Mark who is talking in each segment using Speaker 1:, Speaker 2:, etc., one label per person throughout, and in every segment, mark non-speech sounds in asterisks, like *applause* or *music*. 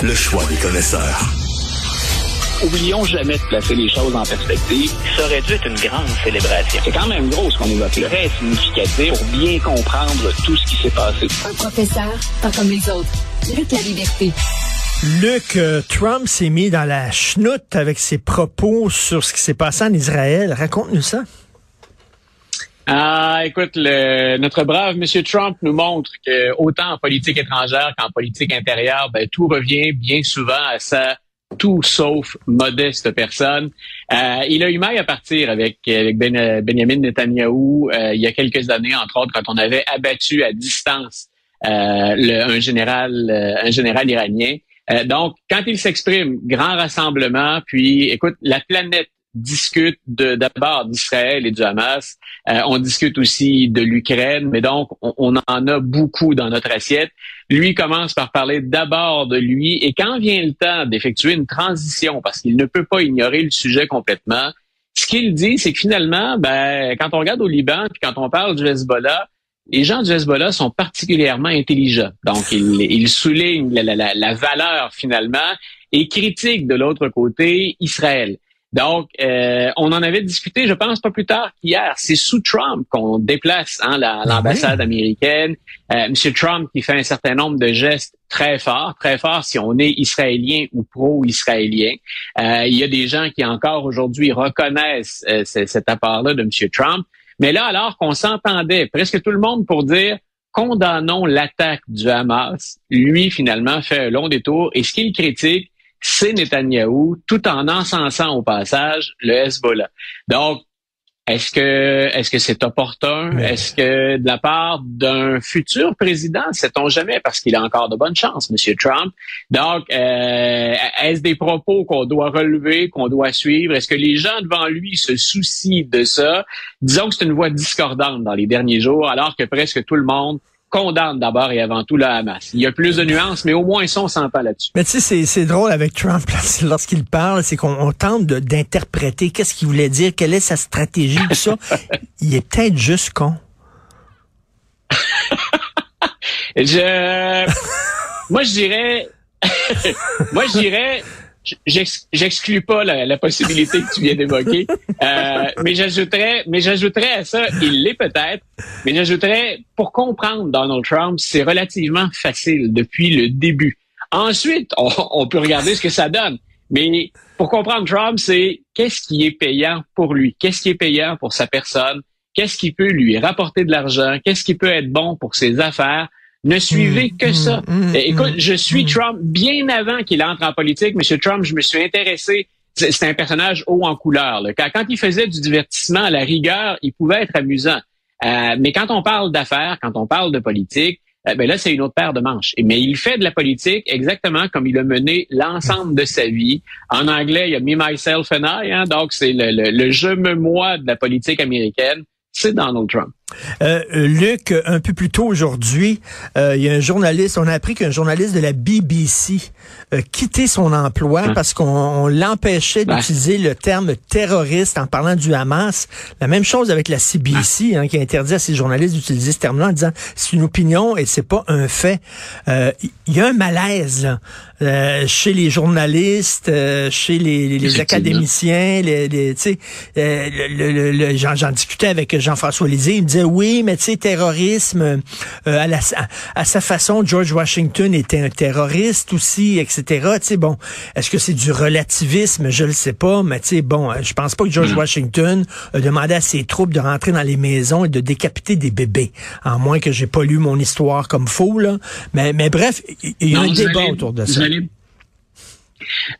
Speaker 1: Le choix des connaisseurs.
Speaker 2: Oublions jamais de placer les choses en perspective.
Speaker 3: Ça aurait dû être une grande célébration.
Speaker 2: C'est quand même gros ce qu'on évoque là. Très significatif pour bien comprendre tout ce qui s'est passé.
Speaker 4: Un professeur, pas comme les autres. Luc la liberté.
Speaker 5: Luc, euh, Trump s'est mis dans la chenoute avec ses propos sur ce qui s'est passé en Israël. Raconte-nous ça.
Speaker 2: Ah, écoute, le, notre brave Monsieur Trump nous montre que autant en politique étrangère qu'en politique intérieure, ben, tout revient bien souvent à sa tout sauf modeste personne. Euh, il a eu mal à partir avec, avec ben, Benjamin Netanyahou euh, il y a quelques années, entre autres, quand on avait abattu à distance euh, le, un général, un général iranien. donc, quand il s'exprime, grand rassemblement, puis écoute, la planète discute d'abord d'Israël et du Hamas. on discute aussi de l'Ukraine, mais donc on, on, en a beaucoup dans notre assiette. Lui commence par parler d'abord de lui et quand vient le temps d'effectuer une transition, parce qu'il ne peut pas ignorer le sujet complètement, ce qu'il dit, c'est que finalement, ben, quand on regarde au Liban, puis quand on parle du Hezbollah, les gens du Hezbollah sont particulièrement intelligents. Donc, ils, ils soulignent la, la, la valeur finalement et critiquent de l'autre côté Israël. Donc, euh, on en avait discuté, je pense, pas plus tard qu'hier. C'est sous Trump qu'on déplace hein,
Speaker 5: Ah
Speaker 2: l'ambassade américaine. Euh, Monsieur Trump qui fait un certain nombre de gestes très forts, très forts si on est israélien ou pro-israélien. Euh, il y a des gens qui encore aujourd'hui reconnaissent euh, cet apport-là de Monsieur Trump. Mais là, alors qu'on s'entendait presque tout le monde pour dire condamnons l'attaque du Hamas, lui finalement fait un long détour et ce qu'il critique, c'est Netanyahou, tout en encensant au passage le Hezbollah. Donc, est-ce que est-ce que c'est opportun? Est-ce que de la part d'un futur président, sait-on jamais, parce qu'il a encore de bonnes chances, Monsieur Trump? Donc, euh, est-ce des propos qu'on doit relever, qu'on doit suivre? Est-ce que les gens devant lui se soucient de ça? Disons que c'est une voix discordante dans les derniers jours, alors que presque tout le monde condamne d'abord et avant tout le Hamas. Il y a plus de nuances, mais au moins ça, on s'entend là-dessus.
Speaker 5: Mais tu sais, c'est drôle avec Trump, *laughs* lorsqu'il parle, c'est qu'on tente d'interpréter qu'est-ce qu'il voulait dire, quelle est sa stratégie, tout ça. *laughs* Il est peut-être juste con. *laughs*
Speaker 2: je... Moi, je dirais... Moi, je dirais j'exclus pas la, possibilité que tu viens d'évoquer, euh, mais j'ajouterais, mais j'ajouterais à ça, il l'est peut-être, mais j'ajouterais pour comprendre Donald Trump, c'est relativement facile depuis le début. Ensuite, on, on, peut regarder ce que ça donne, mais pour comprendre Trump, c'est qu'est-ce qui est payant pour lui, qu'est-ce qui est payant pour sa personne, qu'est-ce qui peut lui rapporter de l'argent, qu'est-ce qui peut être bon pour ses affaires? Ne suivez que ça. Écoute, je suis Trump bien avant qu'il entre en politique. Monsieur Trump, je me suis intéressé. C'est un personnage haut en couleur. Là. Quand, il faisait du divertissement à la rigueur, il pouvait être amusant. Euh, mais quand on parle d'affaires, quand on parle de politique, euh, ben là, c'est une autre paire de manches. Mais il fait de la politique exactement comme il a mené l'ensemble de sa vie. En anglais, il y a me, myself and I. Hein, donc, c'est le, le, le je me moi de la politique américaine. C'est Donald Trump.
Speaker 5: Euh, Luc, un peu plus tôt aujourd'hui, euh, il y a un journaliste, on a appris qu'un journaliste de la BBC a quitté son emploi hein? parce qu'on l'empêchait d'utiliser le terme terroriste en parlant du Hamas. La même chose avec la CBC, hein, qui a interdit à ses journalistes d'utiliser ce terme-là en disant c'est une opinion et c'est pas un fait. Euh, il y a un malaise là, euh, chez les journalistes, euh, chez les, les académiciens, les, les euh, le, le, j'en discutais avec Jean-François Lisée, il me disait oui, mais tu sais, terrorisme, euh, à, la, à, sa façon, George Washington était un terroriste aussi, etc. Tu sais, bon, est-ce que c'est du relativisme? Je le sais pas, mais tu sais, bon, je pense pas que George mm. Washington a demandé à ses troupes de rentrer dans les maisons et de décapiter des bébés, à moins que j'ai pas lu mon histoire comme faux, là. Mais, mais bref, il y a un débat autour de ça.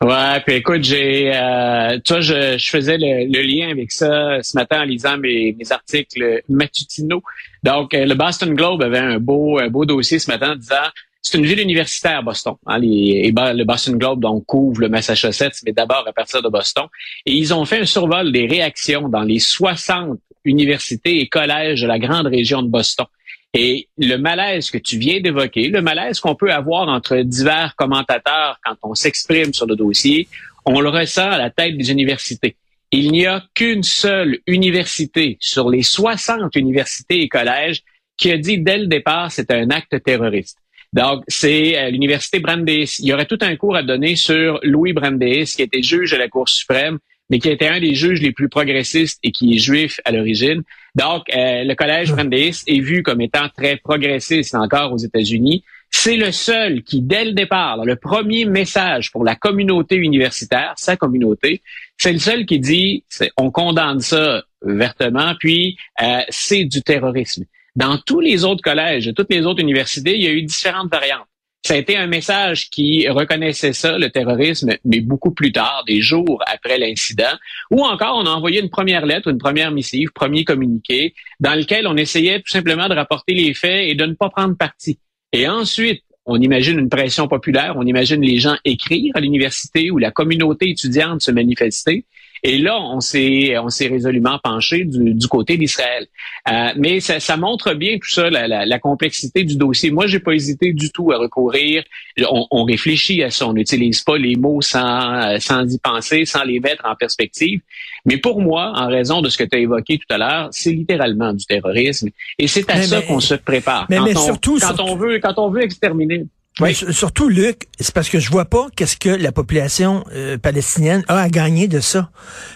Speaker 2: Ouais, puis écoute, j'ai, euh, tu vois, je, je faisais le, le, lien avec ça ce matin en lisant mes, mes articles matutinaux. Donc, euh, le Boston Globe avait un beau, un beau dossier ce matin disant c'est une ville universitaire, Boston. Hein, les, le Boston Globe donc couvre le Massachusetts, mais d'abord à partir de Boston. Et ils ont fait un survol des réactions dans les 60 universités et collèges de la grande région de Boston. Et le malaise que tu viens d'évoquer, le malaise qu'on peut avoir entre divers commentateurs quand on s'exprime sur le dossier, on le ressent à la tête des universités. Il n'y a qu'une seule université sur les 60 universités et collèges qui a dit dès le départ c'est un acte terroriste. Donc, c'est l'université Brandeis. Il y aurait tout un cours à donner sur Louis Brandeis, qui était juge de la Cour suprême, mais qui était un des juges les plus progressistes et qui est juif à l'origine. Donc, le collège Brandeis est vu comme étant très progressiste encore aux États-Unis. C'est le seul qui, dès le départ, le premier message pour la communauté universitaire, sa communauté, c'est le seul qui dit on condamne ça vertement, puis euh, c'est du terrorisme. Dans tous les autres collèges, toutes les autres universités, il y a eu différentes variantes. Ça a été un message qui reconnaissait ça, le terrorisme, mais beaucoup plus tard, des jours après l'incident. Ou encore, on a envoyé une première lettre, une première missive, premier communiqué, dans lequel on essayait tout simplement de rapporter les faits et de ne pas prendre parti. Et ensuite, on imagine une pression populaire, on imagine les gens écrire à l'université ou la communauté étudiante se manifester. Et là, on s'est on s'est résolument penché du, du côté d'Israël. Euh, mais ça, ça, montre bien tout ça, la, la, la complexité du dossier. Moi, j'ai pas hésité du tout à recourir. On, on réfléchit à ça. On n'utilise pas les mots sans euh, sans y penser, sans les mettre en perspective. Mais pour moi, en raison de ce que tu as évoqué tout à l'heure, c'est littéralement du terrorisme. Et c'est à ça qu'on se prépare.
Speaker 5: Mais,
Speaker 2: quand
Speaker 5: mais
Speaker 2: on,
Speaker 5: surtout,
Speaker 2: quand
Speaker 5: surtout,
Speaker 2: on veut quand on veut exterminer.
Speaker 5: Oui. surtout, Luc, c'est parce que je vois pas qu'est-ce que la population euh, palestinienne a à gagner de ça.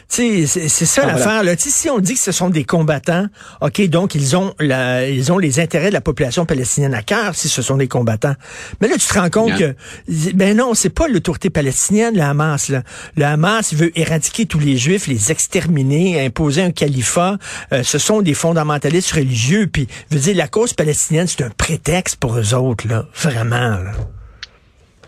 Speaker 5: C'est ça ah, l'affaire. Voilà. Si on dit que ce sont des combattants, OK, donc ils ont la, ils ont les intérêts de la population palestinienne à cœur si ce sont des combattants. Mais là, tu te rends compte Bien. que, ben non, c'est pas l'autorité palestinienne, le Hamas. Là. Le Hamas veut éradiquer tous les Juifs, les exterminer, imposer un califat. Euh, ce sont des fondamentalistes religieux. Puis, je veux dire, la cause palestinienne, c'est un prétexte pour eux autres, là. Vraiment. Là.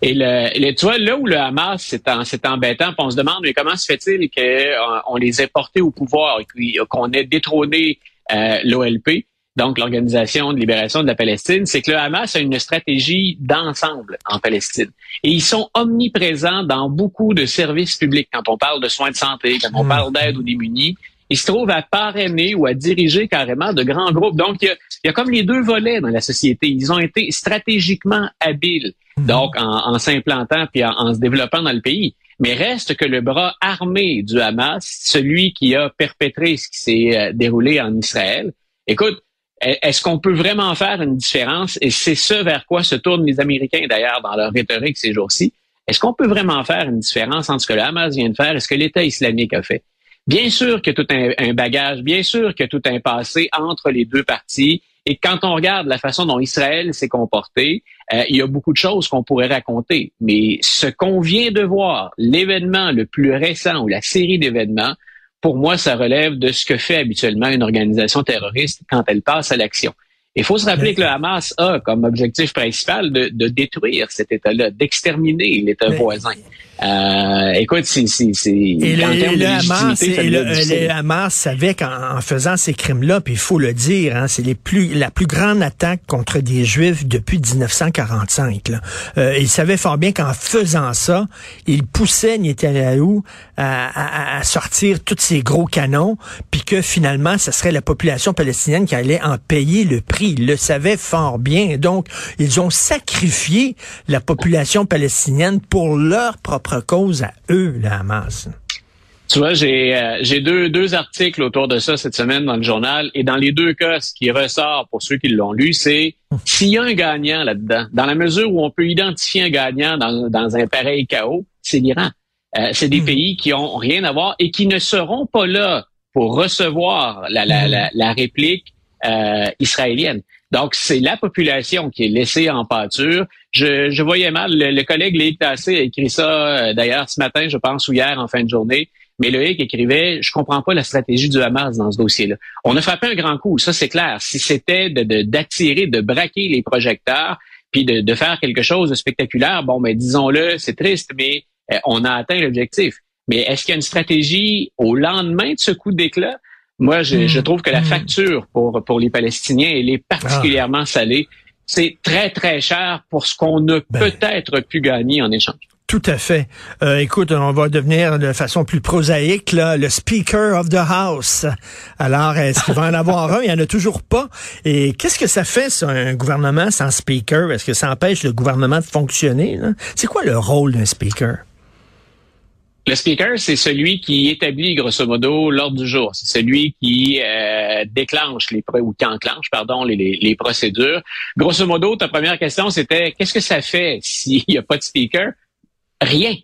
Speaker 2: Et le, le, tu vois, là où le Hamas, c'est, en, c'est embêtant, on se demande, mais comment se fait-il qu'on on les ait portés au pouvoir, qu'on ait détrôné euh, l'OLP, donc l'Organisation de libération de la Palestine, c'est que le Hamas a une stratégie d'ensemble en Palestine. Et ils sont omniprésents dans beaucoup de services publics. Quand on parle de soins de santé, quand on parle d'aide aux démunis, ils se trouvent à parrainer ou à diriger carrément de grands groupes. Donc, il y a, il y a comme les deux volets dans la société. Ils ont été stratégiquement habiles, donc en, en s'implantant puis en, en, se développant dans le pays. Mais reste que le bras armé du Hamas, celui qui a perpétré ce qui s'est euh, déroulé en Israël, écoute, est-ce qu'on peut vraiment faire une différence? Et c'est ce vers quoi se tournent les Américains d'ailleurs dans leur rhétorique ces jours-ci. Est-ce qu'on peut vraiment faire une différence entre ce que le Hamas vient de faire et ce que l'État islamique a fait? Bien sûr qu'il y a tout un, bagage, bien sûr qu'il y a tout un passé entre les deux parties. Et quand on regarde la façon dont Israël s'est comporté, euh, il y a beaucoup de choses qu'on pourrait raconter. Mais ce qu'on vient de voir, l'événement le plus récent ou la série d'événements, pour moi, ça relève de ce que fait habituellement une organisation terroriste quand elle passe à l'action. Il faut se rappeler que le Hamas a comme objectif principal de, de détruire cet État-là, d'exterminer l'État voisin. Euh, écoute, c'est
Speaker 5: et le, le Hamas, et le, le, Hamas savait qu'en faisant ces crimes-là, puis il faut le dire, hein, c'est les plus la plus grande attaque contre des Juifs depuis 1945. Là. Euh, il savait fort bien qu'en faisant ça, il poussait Netanyahu à, à, à sortir tous ces gros canons, puis que finalement, ce serait la population palestinienne qui allait en payer le prix. Il le savait fort bien. Donc, ils ont sacrifié la population palestinienne pour leur propre cause à eux, la Hamas.
Speaker 2: Tu vois, j'ai euh, j'ai deux, deux articles autour de ça cette semaine dans le journal et dans les deux cas, ce qui ressort pour ceux qui l'ont lu, c'est s'il y a un gagnant là-dedans, dans la mesure où on peut identifier un gagnant dans, dans un pareil chaos, c'est l'Iran. Euh, c'est des mmh. pays qui ont rien à voir et qui ne seront pas là pour recevoir la, la, la, la réplique euh, israélienne. Donc, c'est la population qui est laissée en pâture. Je, voyais mal, le, le collègue Léic Tassé a écrit ça euh, d'ailleurs ce matin, je pense, ou hier en fin de journée. Mais Loïc écrivait, je comprends pas la stratégie du Hamas dans ce dossier-là. On a frappé un grand coup, ça c'est clair. Si c'était d'attirer, de, de, braquer les projecteurs, puis de, faire quelque chose de spectaculaire, bon, mais disons-le, c'est triste, mais euh, on a atteint l'objectif. Mais est-ce qu'il y a une stratégie au lendemain de ce coup d'éclat? Moi, je, mmh. je, trouve que la mmh. facture pour, pour les Palestiniens, elle est particulièrement ah. salée. C'est très, très cher pour ce qu'on a ben. peut-être pu gagner en échange.
Speaker 5: Tout à fait. Euh, écoute, on va devenir de façon plus prosaïque là, le Speaker of the House. Alors, est-ce qu'il va en avoir un? Il n'y en a toujours pas. Et qu'est-ce que ça fait, ça, un gouvernement sans Speaker? Est-ce que ça empêche le gouvernement de fonctionner? C'est quoi le rôle d'un Speaker?
Speaker 2: Le speaker, c'est celui qui établit grosso modo l'ordre du jour. C'est celui qui euh, déclenche les ou qui enclenche, pardon, les, les, procédures. Grosso modo, ta première question, c'était qu'est-ce que ça fait *laughs* s'il n'y a pas de speaker? Rien.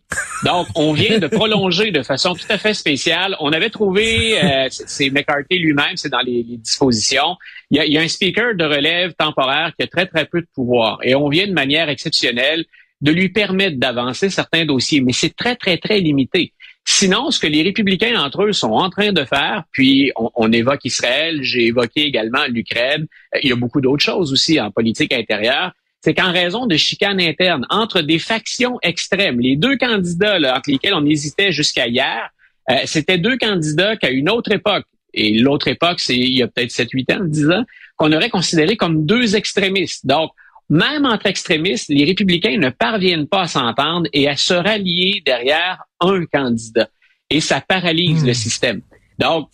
Speaker 2: Donc, on vient de prolonger de façon tout à fait spéciale. On avait trouvé, euh, c'est McCarthy lui-même, c'est dans les, dispositions. Il y, a, il y, a, un speaker de relève temporaire qui a très, très peu de pouvoir. Et on vient de manière exceptionnelle de lui permettre d'avancer certains dossiers, mais c'est très, très, très limité. Sinon, ce que les républicains entre eux sont en train de faire, puis on, évoque Israël, j'ai évoqué également l'Ukraine, euh, il y a beaucoup d'autres choses aussi en politique intérieure, c'est qu'en raison de chicanes internes entre des factions extrêmes, les deux candidats là, entre lesquels on hésitait jusqu'à hier, euh, c'était deux candidats qu'à une autre époque, et l'autre époque, c'est il y a peut-être 7-8 ans, 10 ans, qu'on aurait considéré comme deux extrémistes. Donc, même entre extrémistes, les républicains ne parviennent pas à s'entendre et à se rallier derrière un candidat. Et ça paralyse le hmm. système. Donc,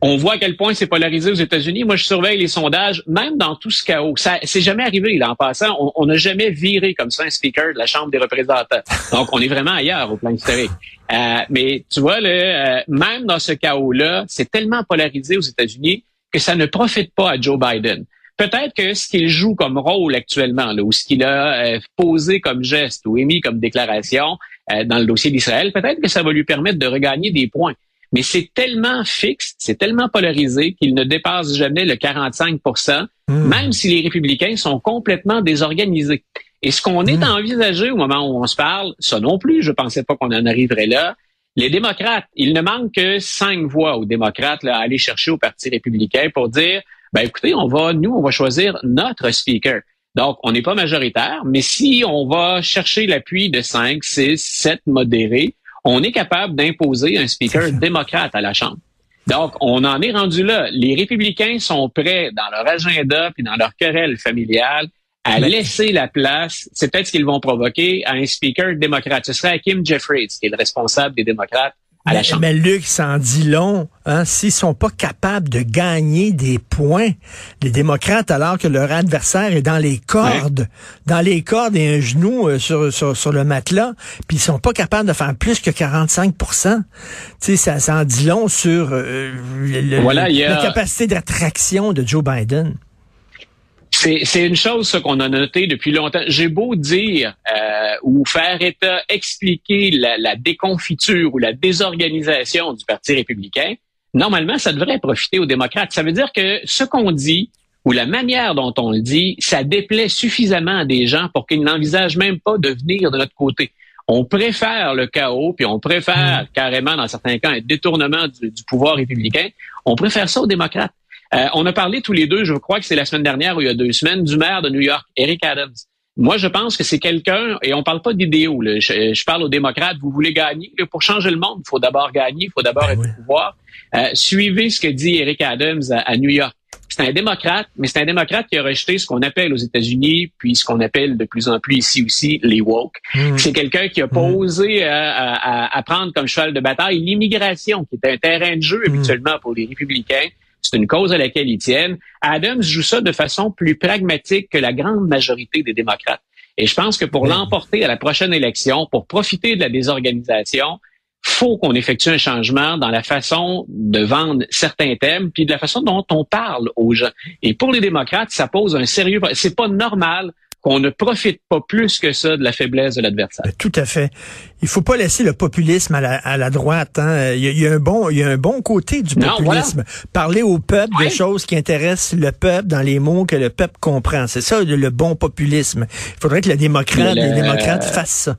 Speaker 2: on voit à quel point c'est polarisé aux États-Unis. Moi, je surveille les sondages, même dans tout ce chaos. Ça, c'est jamais arrivé, là, en passant. On n'a jamais viré comme ça un speaker de la Chambre des représentants. Donc, on est vraiment ailleurs au plan historique. Euh, mais tu vois, euh, même dans ce chaos-là, c'est tellement polarisé aux États-Unis que ça ne profite pas à Joe Biden. Peut-être que ce qu'il joue comme rôle actuellement, là, ou ce qu'il a euh, posé comme geste ou émis comme déclaration euh, dans le dossier d'Israël, peut-être que ça va lui permettre de regagner des points. Mais c'est tellement fixe, c'est tellement polarisé qu'il ne dépasse jamais le 45% hmm. même si les républicains sont complètement désorganisés. Et ce qu'on est hmm. envisagé au moment où on se parle, ça non plus, je pensais pas qu'on en arriverait là. Les démocrates, il ne manque que cinq voix aux démocrates là, à aller chercher au Parti républicain pour dire ben écoutez, on va, nous, on va choisir notre speaker. Donc, on n'est pas majoritaire, mais si on va chercher l'appui de 5, 6, 7 modérés, on est capable d'imposer un speaker démocrate à la Chambre. Donc, on en est rendu là. Les républicains sont prêts, dans leur agenda puis dans leur querelle familiale, à laisser la place, c'est peut-être ce qu'ils vont provoquer, à un speaker démocrate. Ce serait Kim Jeffries, qui est le responsable des démocrates
Speaker 5: mais, Luc, ça en dit long. Hein, S'ils sont pas capables de gagner des points, les démocrates, alors que leur adversaire est dans les cordes, dans les cordes et un genou euh, sur, sur, le matelas, puis ils sont pas capables de faire plus que 45 Tu sais, ça, en dit long sur euh, la capacité d'attraction de Joe Biden.
Speaker 2: C'est une chose qu'on a noté depuis longtemps. J'ai beau dire euh, ou faire état, expliquer la, déconfiture ou la désorganisation du Parti républicain, normalement, ça devrait profiter aux démocrates. Ça veut dire que ce qu'on dit ou la manière dont on le dit, ça déplaît suffisamment à des gens pour qu'ils n'envisagent même pas de venir de notre côté. On préfère le chaos, puis on préfère mmh. carrément, dans certains cas, un détournement du pouvoir républicain. On préfère ça aux démocrates. Euh, on a parlé tous les deux, je crois que c'est la semaine dernière ou il y a deux semaines, du maire de New York, Eric Adams. Moi, je pense que c'est quelqu'un, et on parle pas d'idéaux, je, parle aux démocrates, vous voulez gagner. pour changer le monde, il faut d'abord gagner, il faut d'abord ben être au pouvoir. Euh, suivez ce que dit Eric Adams à, New York. C'est un démocrate, mais c'est un démocrate qui a rejeté ce qu'on appelle aux États-Unis, puis ce qu'on appelle de plus en plus ici aussi les woke. Hmm. C'est quelqu'un qui a posé hmm. à, prendre comme cheval de bataille l'immigration, qui est un terrain de jeu hmm. habituellement pour les républicains c'est une cause à laquelle ils tiennent. Adams joue ça de façon plus pragmatique que la grande majorité des démocrates. Et je pense que pour l'emporter à la prochaine élection, pour profiter de la désorganisation, faut qu'on effectue un changement dans la façon de vendre certains thèmes, puis de la façon dont on parle aux gens. Et pour les démocrates, ça pose un sérieux. C'est pas normal qu'on ne profite pas plus que ça de la faiblesse de l'adversaire. Ben,
Speaker 5: tout à fait. Il faut pas laisser le populisme à la, droite. Hein. Il, y a, un bon, il y a un bon côté du populisme. Parler au peuple des choses qui intéressent le peuple dans les mots que le peuple comprend. C'est ça le, bon populisme. Il faudrait que les démocrates, les démocrates fassent ça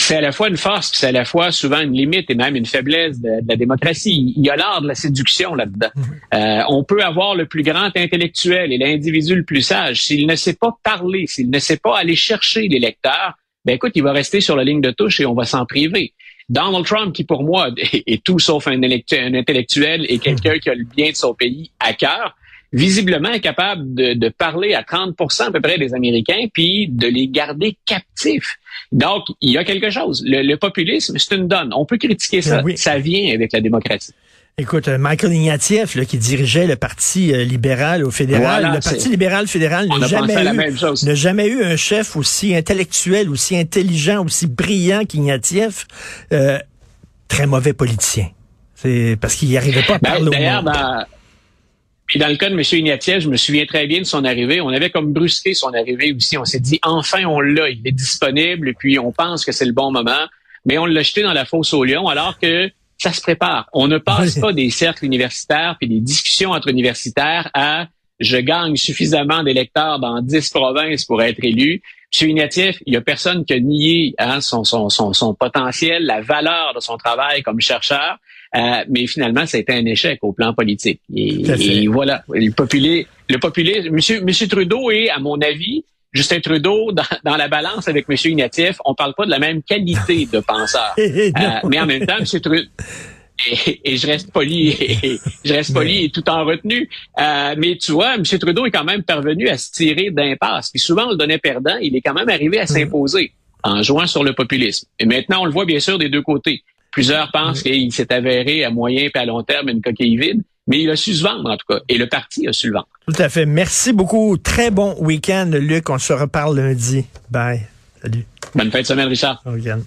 Speaker 2: c'est à la fois une force, c'est à la fois souvent une limite et même une faiblesse de, la démocratie. Il y a l'art de la séduction là-dedans. Mhm. Euh, on peut avoir le plus grand intellectuel et l'individu le plus sage. S'il ne sait pas parler, s'il ne sait pas aller chercher les lecteurs, ben écoute, il va rester sur la ligne de touche et on va s'en priver. Donald Trump, qui pour moi *laughs* est, tout sauf un, un intellectuel et quelqu'un qui a le bien de son pays à cœur, visiblement est capable de, parler à 30% à peu près des Américains, puis de les garder captifs. Donc, il y a quelque chose. Le, populisme, c'est une donne. On peut critiquer ça. Ben ça vient avec la démocratie.
Speaker 5: Écoute, euh, Michael Ignatieff, là, qui dirigeait le Parti euh, libéral au fédéral, le Parti libéral fédéral n'a jamais, eu, jamais eu un chef aussi intellectuel, aussi intelligent, aussi brillant qu'Ignatieff. Euh, très mauvais politicien. C'est parce qu'il n'y arrivait pas à ben, parler au monde.
Speaker 2: Puis dans le cas de M. Ignatieff, je me souviens très bien de son arrivée. On avait comme brusqué son arrivée aussi. On s'est dit, enfin, on l'a, il est disponible, et puis on pense que c'est le bon moment. Mais on l'a jeté dans la fosse au lion, alors que ça se prépare. On ne passe pas des cercles universitaires puis des discussions entre universitaires à je gagne suffisamment d'électeurs dans 10 provinces pour être élu. M. Ignatieff, il y a personne qui a nié hein, son, son, son, son, potentiel, la valeur de son travail comme chercheur, euh, mais finalement, ça a été un échec au plan politique. Et, voilà, le populé, le populé, Monsieur, Monsieur Trudeau est, à mon avis, Justin Trudeau, *laughs* dans, la balance avec M. Ignatieff, on parle pas de la même qualité *laughs* de penseur. Euh, mais en même temps, M. Trudeau, et, je reste poli, *laughs* et, je reste poli et tout en retenue. Euh, mais tu vois, M. Trudeau est quand même parvenu à se tirer d'impasse. Puis souvent, on le donnait perdant. Il est quand même arrivé à s'imposer en jouant sur le populisme. Et maintenant, on le voit bien sûr des deux côtés. Plusieurs pensent qu'il s'est avéré à moyen et à long terme une coquille vide mais il a su se vendre en tout cas, et le parti a su le vendre.
Speaker 5: Tout à fait. Merci beaucoup. Très bon week-end, Luc. On se reparle lundi. Bye. Salut.
Speaker 2: Bonne fin de semaine, Richard.
Speaker 5: Bon week-end.